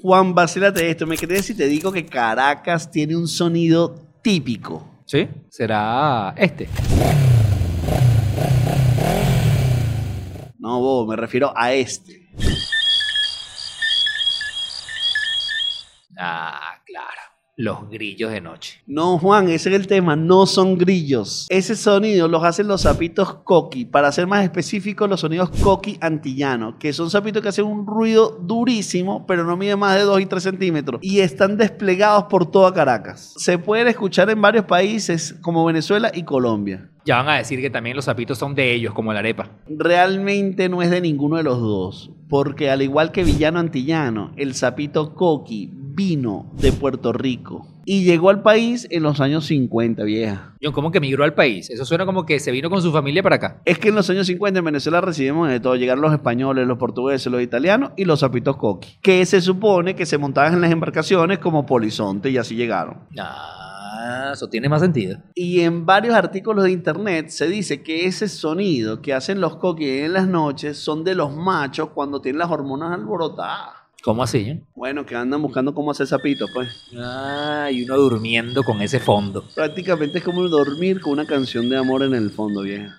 Juan, vacílate esto. ¿Me crees si te digo que Caracas tiene un sonido típico? ¿Sí? Será este. No, Bobo, me refiero a este. Ah, claro. Los grillos de noche. No, Juan, ese es el tema. No son grillos. Ese sonido los hacen los sapitos coqui. Para ser más específico, los sonidos coqui antillano, que son sapitos que hacen un ruido durísimo, pero no mide más de 2 y 3 centímetros. Y están desplegados por toda Caracas. Se pueden escuchar en varios países como Venezuela y Colombia. Ya van a decir que también los zapitos son de ellos, como la arepa. Realmente no es de ninguno de los dos, porque al igual que Villano Antillano, el sapito coqui vino de Puerto Rico y llegó al país en los años 50, vieja. John, ¿cómo que migró al país? Eso suena como que se vino con su familia para acá. Es que en los años 50 en Venezuela recibimos de todo. Llegaron los españoles, los portugueses, los italianos y los sapitos coqui, que se supone que se montaban en las embarcaciones como polizonte y así llegaron. Ah, eso tiene más sentido. Y en varios artículos de internet se dice que ese sonido que hacen los coquis en las noches son de los machos cuando tienen las hormonas alborotadas. ¿Cómo así? John? Bueno, que andan buscando cómo hacer sapitos, pues. Ah, y uno durmiendo con ese fondo. Prácticamente es como dormir con una canción de amor en el fondo, vieja.